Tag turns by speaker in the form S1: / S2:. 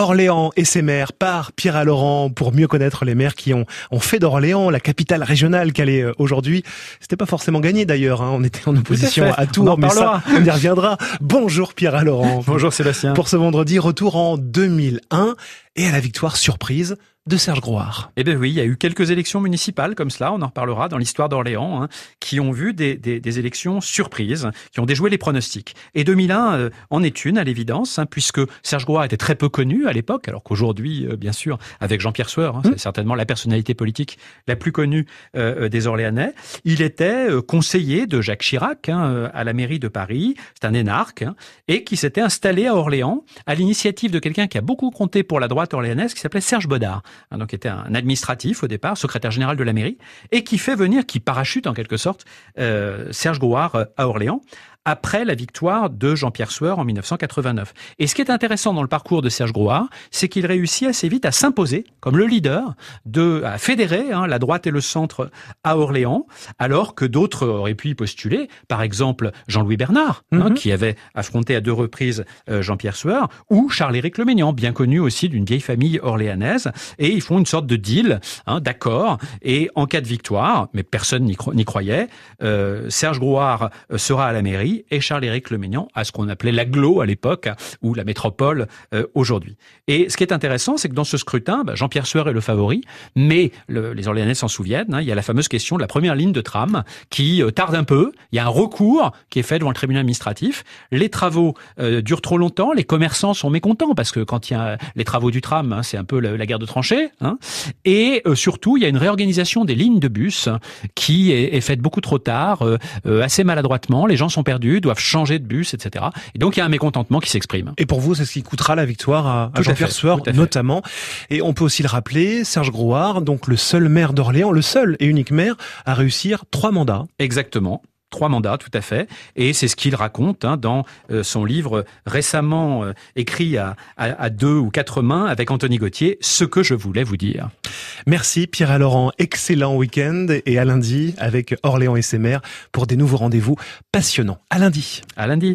S1: Orléans et ses maires par Pierre Laurent pour mieux connaître les maires qui ont, ont fait d'Orléans la capitale régionale qu'elle est euh, aujourd'hui. C'était pas forcément gagné d'ailleurs, hein. on était en opposition à, Tours, mais ça, on y reviendra. Bonjour Pierre Laurent.
S2: Bonjour Sébastien.
S1: Pour ce vendredi, retour en 2001 et à la victoire surprise de Serge Grouard.
S2: Eh bien oui, il y a eu quelques élections municipales comme cela, on en reparlera dans l'histoire d'Orléans, hein, qui ont vu des, des, des, élections surprises, qui ont déjoué les pronostics. Et 2001 euh, en est une, à l'évidence, hein, puisque Serge Grouard était très peu connu à l'époque, alors qu'aujourd'hui, euh, bien sûr, avec Jean-Pierre Sueur, hein, c'est mmh. certainement la personnalité politique la plus connue euh, des Orléanais. Il était conseiller de Jacques Chirac à la mairie de Paris, c'est un énarque, et qui s'était installé à Orléans à l'initiative de quelqu'un qui a beaucoup compté pour la droite orléanaise, qui s'appelait Serge Bodard. Hein, donc qui était un administratif au départ, secrétaire général de la mairie, et qui fait venir, qui parachute en quelque sorte, euh, Serge Grouard euh, à Orléans après la victoire de Jean-Pierre Sueur en 1989. Et ce qui est intéressant dans le parcours de Serge Grouard, c'est qu'il réussit assez vite à s'imposer comme le leader, de, à fédérer hein, la droite et le centre à Orléans, alors que d'autres auraient pu y postuler. Par exemple, Jean-Louis Bernard, hein, mhm. qui avait affronté à deux reprises euh, Jean-Pierre Sueur, ou Charles-Éric Leménian, bien connu aussi d'une vieille famille orléanaise. Et ils font une sorte de deal, hein, d'accord. Et en cas de victoire, mais personne n'y croyait, euh, Serge Grouard euh, sera à la mairie et Charles-Éric Leménian à ce qu'on appelait l'aglo à l'époque, ou la métropole euh, aujourd'hui. Et ce qui est intéressant, c'est que dans ce scrutin, bah, Jean-Pierre Sueur est le favori, mais les Orléanais s'en souviennent, hein, il y a la fameuse question de la première ligne de tram qui euh, tarde un peu, il y a un recours qui est fait devant le tribunal administratif, les travaux euh, durent trop longtemps, les commerçants sont mécontents, parce que quand il y a les travaux du tram, hein, c'est un peu la, guerre de tranchées, hein, et surtout, il y a une réorganisation des lignes de bus qui est, est faite beaucoup trop tard, assez maladroitement, les gens sont perdus doivent changer de bus, etc. Et donc il y a un mécontentement qui s'exprime.
S1: Et pour vous, c'est ce qui coûtera la victoire à, Jean-Pierre Sueur, notamment. Et on peut aussi le rappeler, Serge Grouard, donc le seul maire d'Orléans, le seul et unique maire à réussir trois mandats.
S2: Exactement. Trois mandats, tout à fait. Et c'est ce qu'il raconte hein, dans euh, son livre récemment euh, écrit à, à, deux ou quatre mains avec Anthony Gauthier, Ce que je voulais vous dire.
S1: Merci Pierre Laurent, excellent week-end et à lundi avec Orléans et ses maires pour des nouveaux rendez-vous passionnants. À lundi.
S2: À lundi.